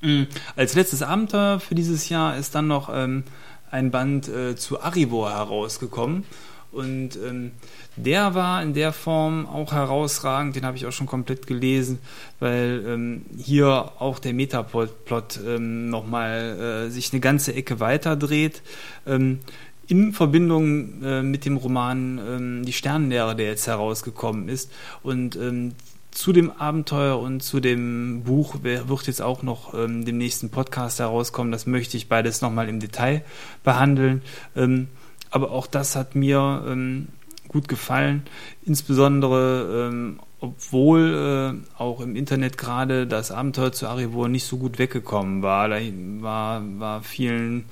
Mhm. Als letztes Abenteuer für dieses Jahr ist dann noch ähm, ein Band äh, zu Arivor herausgekommen. Und ähm, der war in der Form auch herausragend, den habe ich auch schon komplett gelesen, weil ähm, hier auch der Metaplot ähm, nochmal äh, sich eine ganze Ecke weiter dreht. Ähm, in Verbindung äh, mit dem Roman ähm, Die Sternenlehre, der jetzt herausgekommen ist. Und ähm, zu dem Abenteuer und zu dem Buch wird jetzt auch noch ähm, dem nächsten Podcast herauskommen. Das möchte ich beides nochmal im Detail behandeln. Ähm, aber auch das hat mir ähm, gut gefallen, insbesondere ähm, obwohl äh, auch im Internet gerade das Abenteuer zu Arivor nicht so gut weggekommen war. Da war, war vielen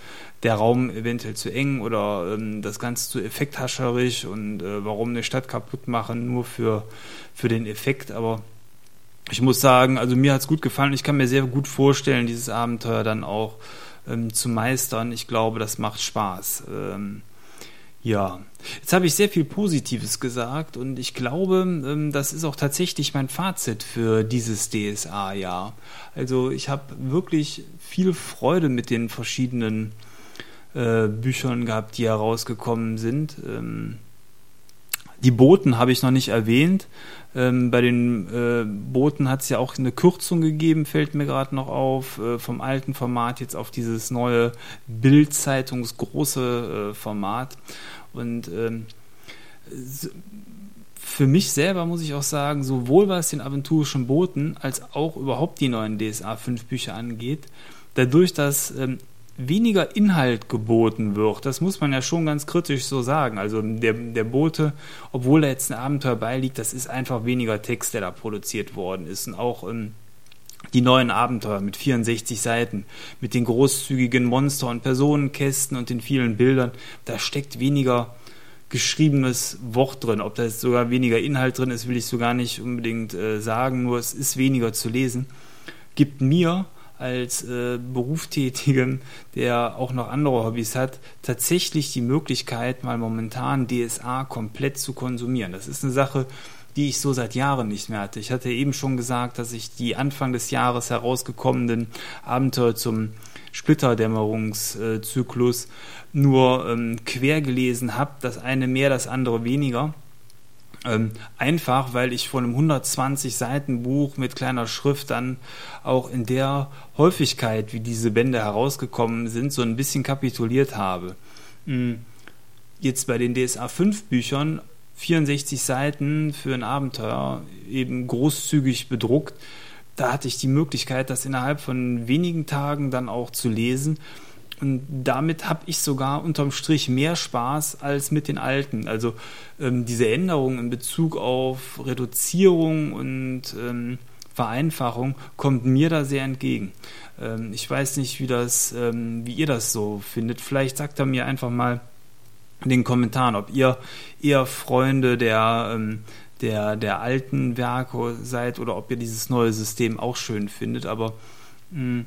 der Raum eventuell zu eng oder ähm, das Ganze zu effekthascherisch und äh, warum eine Stadt kaputt machen, nur für, für den Effekt. Aber ich muss sagen, also mir hat es gut gefallen. Ich kann mir sehr gut vorstellen, dieses Abenteuer dann auch ähm, zu meistern. Ich glaube, das macht Spaß. Ähm, ja, jetzt habe ich sehr viel Positives gesagt und ich glaube, ähm, das ist auch tatsächlich mein Fazit für dieses DSA-Jahr. Also ich habe wirklich viel Freude mit den verschiedenen äh, Büchern gehabt, die herausgekommen sind. Ähm, die Boten habe ich noch nicht erwähnt. Ähm, bei den äh, Booten hat es ja auch eine Kürzung gegeben, fällt mir gerade noch auf, äh, vom alten Format jetzt auf dieses neue Bild-Zeitungsgroße äh, Format. Und ähm, für mich selber muss ich auch sagen, sowohl was den aventurischen Booten als auch überhaupt die neuen DSA 5 Bücher angeht, dadurch, dass ähm, weniger Inhalt geboten wird. Das muss man ja schon ganz kritisch so sagen. Also der, der Bote, obwohl da jetzt ein Abenteuer beiliegt, das ist einfach weniger Text, der da produziert worden ist. Und auch ähm, die neuen Abenteuer mit 64 Seiten, mit den großzügigen Monster- und Personenkästen und den vielen Bildern, da steckt weniger geschriebenes Wort drin. Ob da jetzt sogar weniger Inhalt drin ist, will ich so gar nicht unbedingt äh, sagen, nur es ist weniger zu lesen. Gibt mir als äh, Berufstätigen, der auch noch andere Hobbys hat, tatsächlich die Möglichkeit, mal momentan DSA komplett zu konsumieren. Das ist eine Sache, die ich so seit Jahren nicht mehr hatte. Ich hatte eben schon gesagt, dass ich die Anfang des Jahres herausgekommenen Abenteuer zum Splitterdämmerungszyklus nur ähm, quer gelesen habe, das eine mehr, das andere weniger. Ähm, einfach, weil ich von einem 120 Seiten Buch mit kleiner Schrift dann auch in der Häufigkeit, wie diese Bände herausgekommen sind, so ein bisschen kapituliert habe. Hm. Jetzt bei den DSA 5 Büchern 64 Seiten für ein Abenteuer, eben großzügig bedruckt. Da hatte ich die Möglichkeit, das innerhalb von wenigen Tagen dann auch zu lesen und damit habe ich sogar unterm Strich mehr Spaß als mit den alten. Also ähm, diese Änderung in Bezug auf Reduzierung und ähm, Vereinfachung kommt mir da sehr entgegen. Ähm, ich weiß nicht, wie das, ähm, wie ihr das so findet. Vielleicht sagt er mir einfach mal in den Kommentaren, ob ihr eher Freunde der ähm, der, der alten Werke seid oder ob ihr dieses neue System auch schön findet. Aber mh, hm,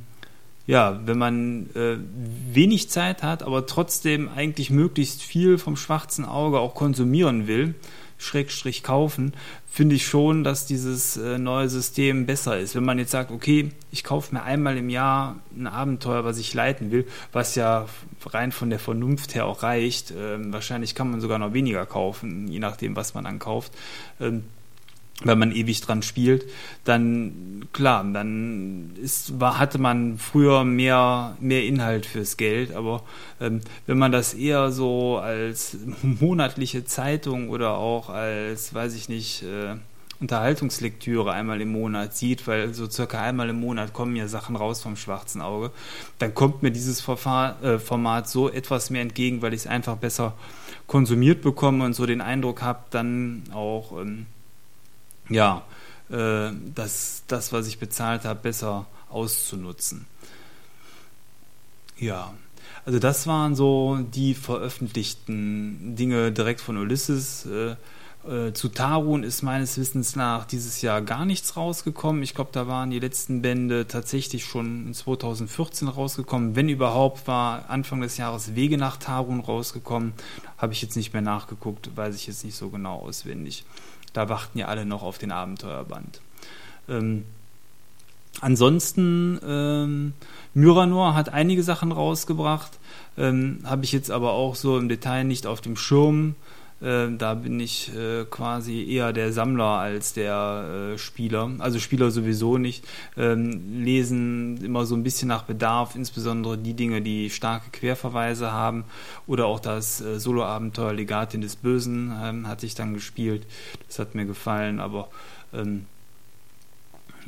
ja, wenn man äh, wenig Zeit hat, aber trotzdem eigentlich möglichst viel vom schwarzen Auge auch konsumieren will, Schrägstrich kaufen, finde ich schon, dass dieses äh, neue System besser ist. Wenn man jetzt sagt, okay, ich kaufe mir einmal im Jahr ein Abenteuer, was ich leiten will, was ja rein von der Vernunft her auch reicht, äh, wahrscheinlich kann man sogar noch weniger kaufen, je nachdem, was man dann kauft. Wenn man ewig dran spielt, dann klar, dann ist, war, hatte man früher mehr, mehr Inhalt fürs Geld, aber ähm, wenn man das eher so als monatliche Zeitung oder auch als, weiß ich nicht, äh, Unterhaltungslektüre einmal im Monat sieht, weil so circa einmal im Monat kommen ja Sachen raus vom schwarzen Auge, dann kommt mir dieses Verfahr äh, Format so etwas mehr entgegen, weil ich es einfach besser konsumiert bekomme und so den Eindruck habe, dann auch ähm, ja, äh, das, das, was ich bezahlt habe, besser auszunutzen. Ja, also das waren so die veröffentlichten Dinge direkt von Ulysses. Äh, äh, zu Tarun ist meines Wissens nach dieses Jahr gar nichts rausgekommen. Ich glaube, da waren die letzten Bände tatsächlich schon in 2014 rausgekommen. Wenn überhaupt, war Anfang des Jahres Wege nach Tarun rausgekommen. Habe ich jetzt nicht mehr nachgeguckt, weiß ich jetzt nicht so genau auswendig. Da warten ja alle noch auf den Abenteuerband. Ähm, ansonsten, ähm, Myranor hat einige Sachen rausgebracht, ähm, habe ich jetzt aber auch so im Detail nicht auf dem Schirm. Äh, da bin ich äh, quasi eher der Sammler als der äh, Spieler. Also Spieler sowieso nicht. Ähm, lesen immer so ein bisschen nach Bedarf, insbesondere die Dinge, die starke Querverweise haben. Oder auch das äh, Solo-Abenteuer Legatin des Bösen ähm, hatte ich dann gespielt. Das hat mir gefallen, aber ähm,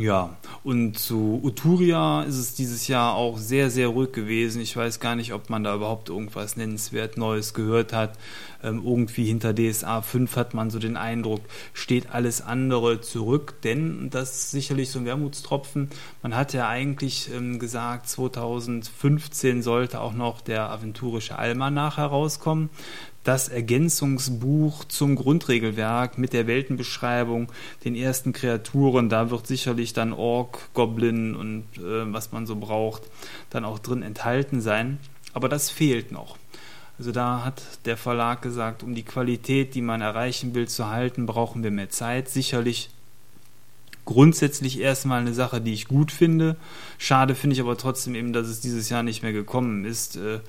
ja, und zu Uturia ist es dieses Jahr auch sehr, sehr ruhig gewesen. Ich weiß gar nicht, ob man da überhaupt irgendwas nennenswert Neues gehört hat. Ähm, irgendwie hinter DSA 5 hat man so den Eindruck, steht alles andere zurück, denn das ist sicherlich so ein Wermutstropfen. Man hat ja eigentlich ähm, gesagt, 2015 sollte auch noch der aventurische Almanach herauskommen das Ergänzungsbuch zum Grundregelwerk mit der Weltenbeschreibung, den ersten Kreaturen. Da wird sicherlich dann Ork, Goblin und äh, was man so braucht, dann auch drin enthalten sein. Aber das fehlt noch. Also da hat der Verlag gesagt, um die Qualität, die man erreichen will, zu halten, brauchen wir mehr Zeit. Sicherlich grundsätzlich erstmal eine Sache, die ich gut finde. Schade finde ich aber trotzdem eben, dass es dieses Jahr nicht mehr gekommen ist. Äh,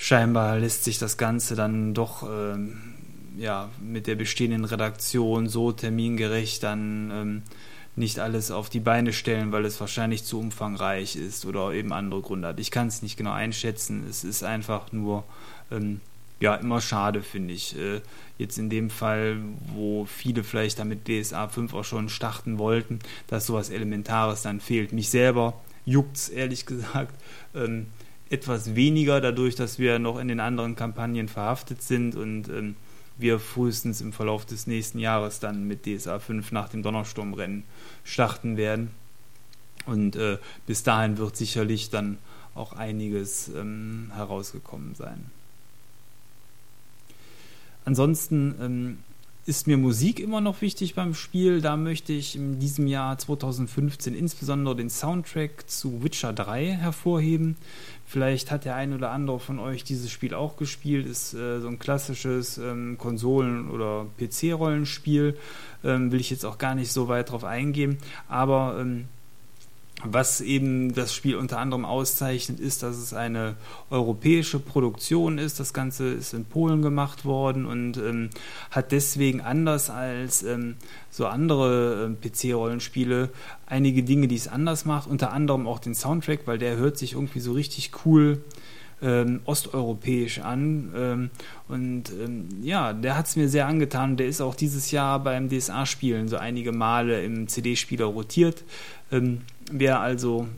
scheinbar lässt sich das Ganze dann doch ähm, ja, mit der bestehenden Redaktion so termingerecht dann ähm, nicht alles auf die Beine stellen, weil es wahrscheinlich zu umfangreich ist oder eben andere Gründe hat. Ich kann es nicht genau einschätzen. Es ist einfach nur ähm, ja immer schade, finde ich. Äh, jetzt in dem Fall, wo viele vielleicht damit DSA 5 auch schon starten wollten, dass sowas Elementares dann fehlt. Mich selber juckt es ehrlich gesagt. Ähm, etwas weniger, dadurch, dass wir noch in den anderen Kampagnen verhaftet sind und ähm, wir frühestens im Verlauf des nächsten Jahres dann mit DSA 5 nach dem Donnersturmrennen starten werden. Und äh, bis dahin wird sicherlich dann auch einiges ähm, herausgekommen sein. Ansonsten ähm, ist mir Musik immer noch wichtig beim Spiel. Da möchte ich in diesem Jahr 2015 insbesondere den Soundtrack zu Witcher 3 hervorheben. Vielleicht hat der ein oder andere von euch dieses Spiel auch gespielt. Ist äh, so ein klassisches ähm, Konsolen- oder PC-Rollenspiel. Ähm, will ich jetzt auch gar nicht so weit drauf eingehen. Aber ähm, was eben das Spiel unter anderem auszeichnet, ist, dass es eine europäische Produktion ist. Das Ganze ist in Polen gemacht worden und ähm, hat deswegen anders als ähm, so andere äh, PC-Rollenspiele einige Dinge, die es anders macht. Unter anderem auch den Soundtrack, weil der hört sich irgendwie so richtig cool ähm, osteuropäisch an. Ähm, und ähm, ja, der hat es mir sehr angetan. Der ist auch dieses Jahr beim DSA-Spielen so einige Male im CD-Spieler rotiert. Wer also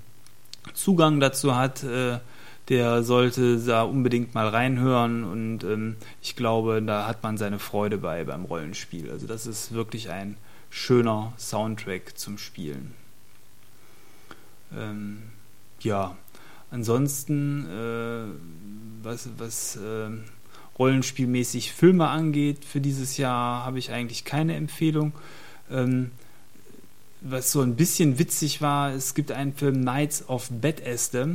Zugang dazu hat, äh, der sollte da unbedingt mal reinhören und ähm, ich glaube, da hat man seine Freude bei beim Rollenspiel. Also das ist wirklich ein schöner Soundtrack zum Spielen. Ähm, ja, ansonsten, äh, was, was äh, rollenspielmäßig Filme angeht, für dieses Jahr habe ich eigentlich keine Empfehlung. Ähm, was so ein bisschen witzig war, es gibt einen Film Knights of Bethesda.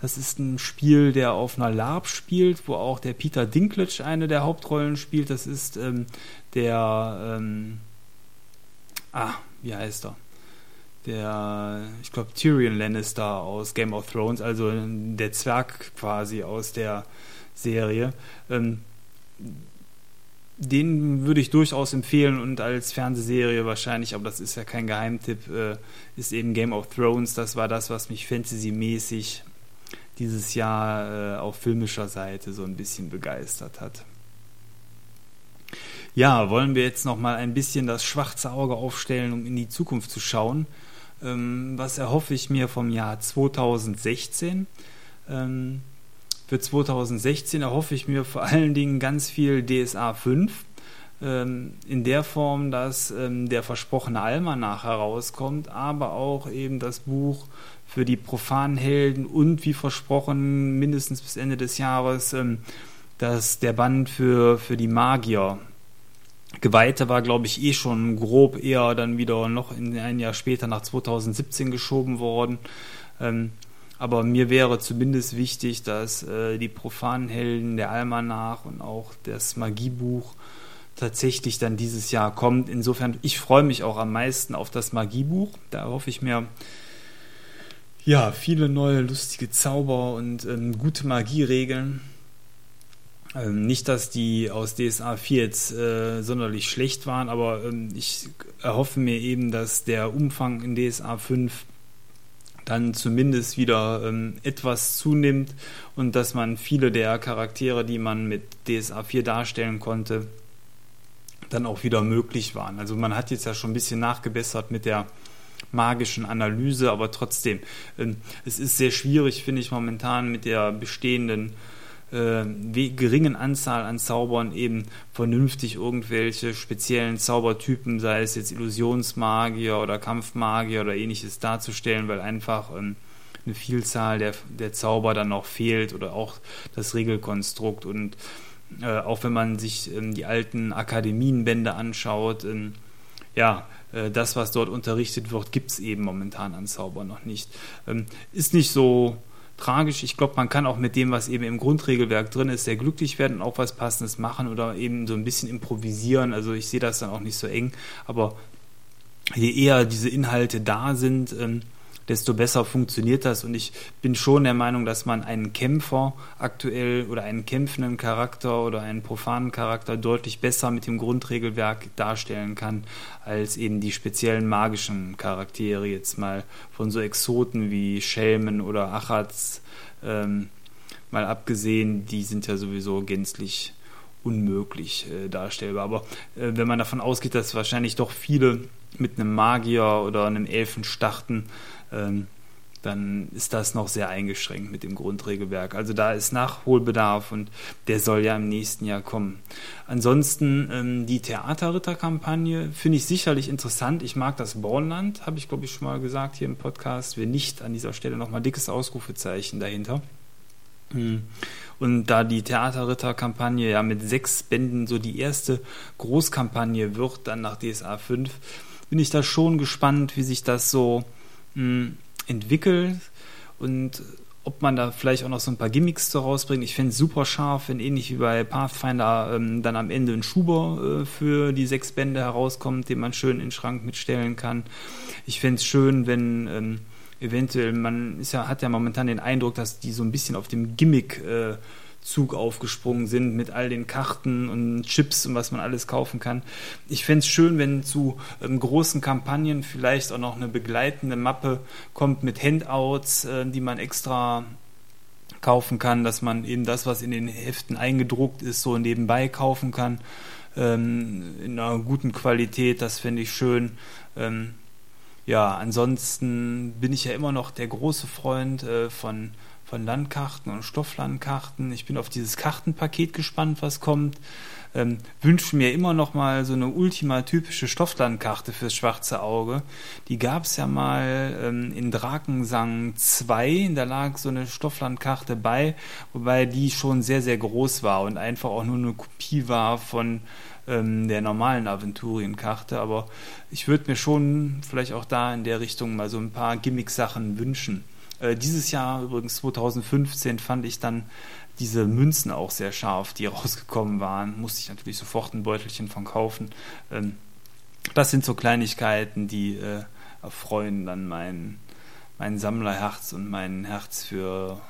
Das ist ein Spiel, der auf einer LARP spielt, wo auch der Peter Dinklage eine der Hauptrollen spielt. Das ist ähm, der, ähm, ah, wie heißt er? Der, ich glaube, Tyrion Lannister aus Game of Thrones, also der Zwerg quasi aus der Serie. Ähm, den würde ich durchaus empfehlen und als Fernsehserie wahrscheinlich, aber das ist ja kein Geheimtipp, äh, ist eben Game of Thrones. Das war das, was mich fantasymäßig dieses Jahr äh, auf filmischer Seite so ein bisschen begeistert hat. Ja, wollen wir jetzt noch mal ein bisschen das schwarze Auge aufstellen, um in die Zukunft zu schauen. Ähm, was erhoffe ich mir vom Jahr 2016? Ähm, für 2016 erhoffe ich mir vor allen Dingen ganz viel DSA 5 ähm, in der Form, dass ähm, der versprochene Almanach herauskommt, aber auch eben das Buch für die profanen Helden und wie versprochen mindestens bis Ende des Jahres ähm, dass der Band für, für die Magier. Geweihte war, glaube ich, eh schon grob eher dann wieder noch in ein Jahr später nach 2017 geschoben worden. Ähm, aber mir wäre zumindest wichtig, dass äh, die profanen Helden, der Almanach und auch das Magiebuch tatsächlich dann dieses Jahr kommt. Insofern, ich freue mich auch am meisten auf das Magiebuch. Da hoffe ich mir ja viele neue lustige Zauber und ähm, gute Magieregeln. Ähm, nicht, dass die aus DSA 4 jetzt äh, sonderlich schlecht waren, aber ähm, ich erhoffe mir eben, dass der Umfang in DSA 5 dann zumindest wieder ähm, etwas zunimmt und dass man viele der Charaktere, die man mit DSA 4 darstellen konnte, dann auch wieder möglich waren. Also man hat jetzt ja schon ein bisschen nachgebessert mit der magischen Analyse, aber trotzdem, ähm, es ist sehr schwierig, finde ich momentan mit der bestehenden äh, geringen Anzahl an Zaubern eben vernünftig irgendwelche speziellen Zaubertypen, sei es jetzt Illusionsmagier oder Kampfmagier oder ähnliches darzustellen, weil einfach ähm, eine Vielzahl der, der Zauber dann noch fehlt oder auch das Regelkonstrukt. Und äh, auch wenn man sich ähm, die alten Akademienbände anschaut, ähm, ja, äh, das, was dort unterrichtet wird, gibt es eben momentan an Zauber noch nicht. Ähm, ist nicht so tragisch. Ich glaube, man kann auch mit dem, was eben im Grundregelwerk drin ist, sehr glücklich werden und auch was Passendes machen oder eben so ein bisschen improvisieren. Also ich sehe das dann auch nicht so eng. Aber je eher diese Inhalte da sind, ähm, desto besser funktioniert das. Und ich bin schon der Meinung, dass man einen Kämpfer aktuell oder einen kämpfenden Charakter oder einen profanen Charakter deutlich besser mit dem Grundregelwerk darstellen kann, als eben die speziellen magischen Charaktere jetzt mal von so Exoten wie Schelmen oder Achats ähm, mal abgesehen, die sind ja sowieso gänzlich unmöglich äh, darstellbar. Aber äh, wenn man davon ausgeht, dass wahrscheinlich doch viele mit einem Magier oder einem Elfen starten, ähm, dann ist das noch sehr eingeschränkt mit dem Grundregelwerk. Also da ist Nachholbedarf und der soll ja im nächsten Jahr kommen. Ansonsten ähm, die Theaterritterkampagne finde ich sicherlich interessant. Ich mag das Bornland, habe ich glaube ich schon mal gesagt hier im Podcast. Wir nicht an dieser Stelle nochmal dickes Ausrufezeichen dahinter. Hm. Und da die Theaterritterkampagne ja mit sechs Bänden so die erste Großkampagne wird, dann nach DSA 5, bin ich da schon gespannt, wie sich das so entwickelt und ob man da vielleicht auch noch so ein paar Gimmicks so rausbringt. Ich fände es super scharf, wenn ähnlich wie bei Pathfinder ähm, dann am Ende ein Schuber äh, für die sechs Bände herauskommt, den man schön in den Schrank mitstellen kann. Ich fände es schön, wenn ähm, eventuell, man ist ja, hat ja momentan den Eindruck, dass die so ein bisschen auf dem Gimmick äh, Zug aufgesprungen sind mit all den Karten und Chips und was man alles kaufen kann. Ich fände es schön, wenn zu ähm, großen Kampagnen vielleicht auch noch eine begleitende Mappe kommt mit Handouts, äh, die man extra kaufen kann, dass man eben das, was in den Heften eingedruckt ist, so nebenbei kaufen kann. Ähm, in einer guten Qualität, das fände ich schön. Ähm, ja, ansonsten bin ich ja immer noch der große Freund äh, von von Landkarten und Stofflandkarten. Ich bin auf dieses Kartenpaket gespannt, was kommt. Ähm, wünsche mir immer noch mal so eine ultimatypische Stofflandkarte fürs schwarze Auge. Die gab es ja mal ähm, in Drakensang 2. Da lag so eine Stofflandkarte bei, wobei die schon sehr, sehr groß war und einfach auch nur eine Kopie war von ähm, der normalen Aventurienkarte. Aber ich würde mir schon vielleicht auch da in der Richtung mal so ein paar Gimmick-Sachen wünschen. Äh, dieses Jahr, übrigens 2015, fand ich dann diese Münzen auch sehr scharf, die rausgekommen waren. Musste ich natürlich sofort ein Beutelchen von kaufen. Ähm, das sind so Kleinigkeiten, die äh, erfreuen dann mein, mein Sammlerherz und mein Herz für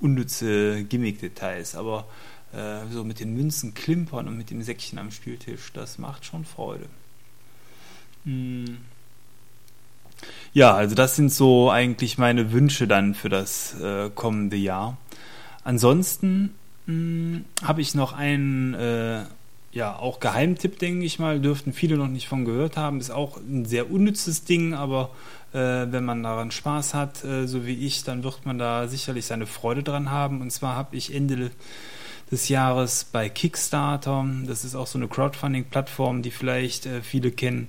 unnütze Gimmick-Details. Aber äh, so mit den Münzen klimpern und mit dem Säckchen am Spieltisch, das macht schon Freude. Hm. Ja, also das sind so eigentlich meine Wünsche dann für das äh, kommende Jahr. Ansonsten hm, habe ich noch einen, äh, ja, auch Geheimtipp, denke ich mal, dürften viele noch nicht von gehört haben. Ist auch ein sehr unnützes Ding, aber äh, wenn man daran Spaß hat, äh, so wie ich, dann wird man da sicherlich seine Freude dran haben. Und zwar habe ich Ende des Jahres bei Kickstarter, das ist auch so eine Crowdfunding-Plattform, die vielleicht äh, viele kennen,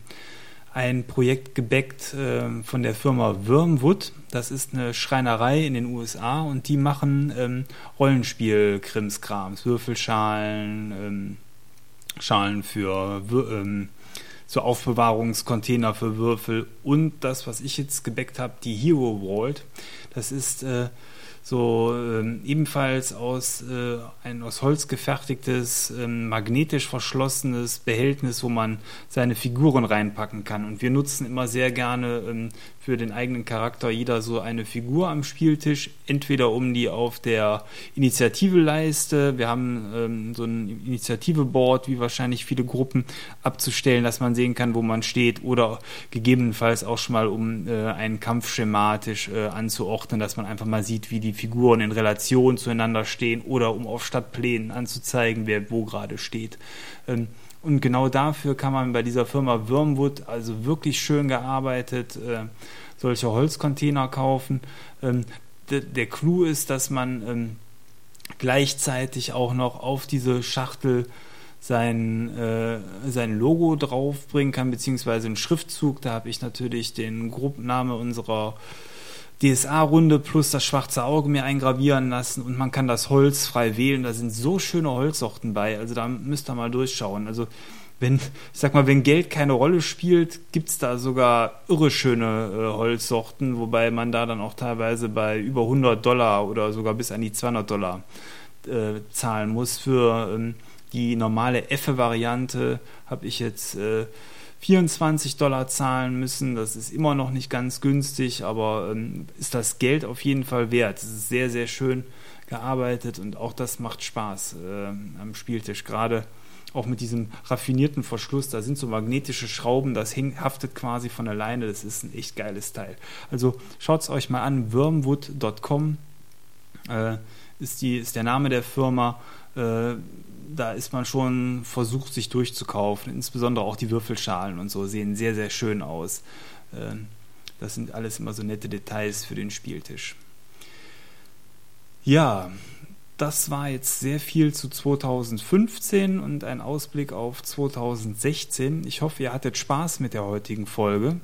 ein Projekt gebackt äh, von der Firma Wormwood. Das ist eine Schreinerei in den USA und die machen ähm, Rollenspiel-Krimskrams, Würfelschalen, ähm, Schalen für ähm, so Aufbewahrungscontainer für Würfel und das, was ich jetzt gebackt habe, die Hero Vault. Das ist äh, so ähm, ebenfalls aus äh, ein aus Holz gefertigtes ähm, magnetisch verschlossenes Behältnis, wo man seine Figuren reinpacken kann. Und wir nutzen immer sehr gerne ähm, für den eigenen Charakter jeder so eine Figur am Spieltisch, entweder um die auf der Initiativeleiste, wir haben ähm, so ein Initiative-Board, wie wahrscheinlich viele Gruppen, abzustellen, dass man sehen kann, wo man steht, oder gegebenenfalls auch schon mal, um äh, einen Kampf schematisch äh, anzuordnen, dass man einfach mal sieht, wie die Figuren in Relation zueinander stehen, oder um auf Stadtplänen anzuzeigen, wer wo gerade steht. Ähm, und genau dafür kann man bei dieser Firma Wormwood also wirklich schön gearbeitet äh, solche Holzcontainer kaufen. Ähm, der Clou ist, dass man ähm, gleichzeitig auch noch auf diese Schachtel sein, äh, sein Logo draufbringen kann, beziehungsweise einen Schriftzug. Da habe ich natürlich den Gruppenname unserer DSA-Runde plus das schwarze Auge mir eingravieren lassen und man kann das Holz frei wählen. Da sind so schöne Holzsorten bei. Also da müsst ihr mal durchschauen. Also wenn, ich sag mal, wenn Geld keine Rolle spielt, gibt es da sogar irre schöne äh, Holzsorten, wobei man da dann auch teilweise bei über 100 Dollar oder sogar bis an die 200 Dollar äh, zahlen muss. Für ähm, die normale Effe-Variante habe ich jetzt äh, 24 Dollar zahlen müssen. Das ist immer noch nicht ganz günstig, aber ähm, ist das Geld auf jeden Fall wert. Es ist sehr, sehr schön gearbeitet und auch das macht Spaß äh, am Spieltisch. Gerade auch mit diesem raffinierten Verschluss. Da sind so magnetische Schrauben, das hängt, haftet quasi von alleine. Das ist ein echt geiles Teil. Also schaut es euch mal an. Wormwood.com äh, ist, ist der Name der Firma. Äh, da ist man schon versucht, sich durchzukaufen. Insbesondere auch die Würfelschalen und so sehen sehr, sehr schön aus. Ähm, das sind alles immer so nette Details für den Spieltisch. Ja, das war jetzt sehr viel zu 2015 und ein Ausblick auf 2016. Ich hoffe, ihr hattet Spaß mit der heutigen Folge.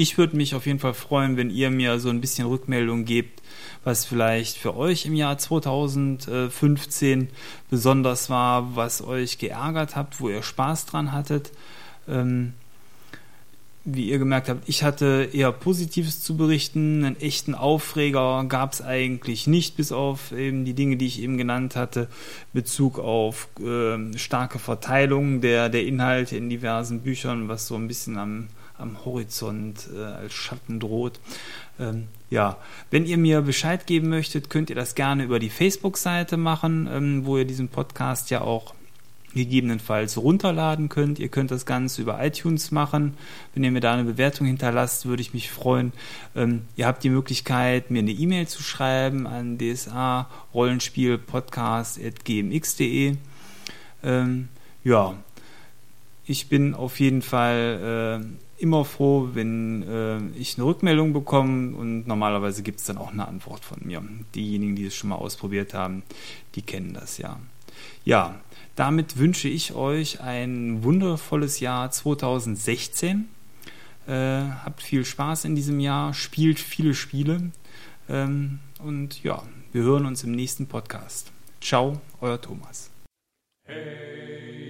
Ich würde mich auf jeden Fall freuen, wenn ihr mir so ein bisschen Rückmeldung gebt, was vielleicht für euch im Jahr 2015 besonders war, was euch geärgert habt, wo ihr Spaß dran hattet. Ähm, wie ihr gemerkt habt, ich hatte eher Positives zu berichten. Einen echten Aufreger gab es eigentlich nicht, bis auf eben die Dinge, die ich eben genannt hatte, Bezug auf äh, starke Verteilung der, der Inhalte in diversen Büchern, was so ein bisschen am am Horizont äh, als Schatten droht. Ähm, ja, wenn ihr mir Bescheid geben möchtet, könnt ihr das gerne über die Facebook-Seite machen, ähm, wo ihr diesen Podcast ja auch gegebenenfalls runterladen könnt. Ihr könnt das Ganze über iTunes machen. Wenn ihr mir da eine Bewertung hinterlasst, würde ich mich freuen. Ähm, ihr habt die Möglichkeit, mir eine E-Mail zu schreiben an dsa rollenspielpodcast.gmx.de. Ähm, ja, ich bin auf jeden Fall äh, immer froh, wenn äh, ich eine Rückmeldung bekomme und normalerweise gibt es dann auch eine Antwort von mir. Diejenigen, die es schon mal ausprobiert haben, die kennen das ja. Ja, damit wünsche ich euch ein wundervolles Jahr 2016. Äh, habt viel Spaß in diesem Jahr, spielt viele Spiele ähm, und ja, wir hören uns im nächsten Podcast. Ciao, euer Thomas. Hey,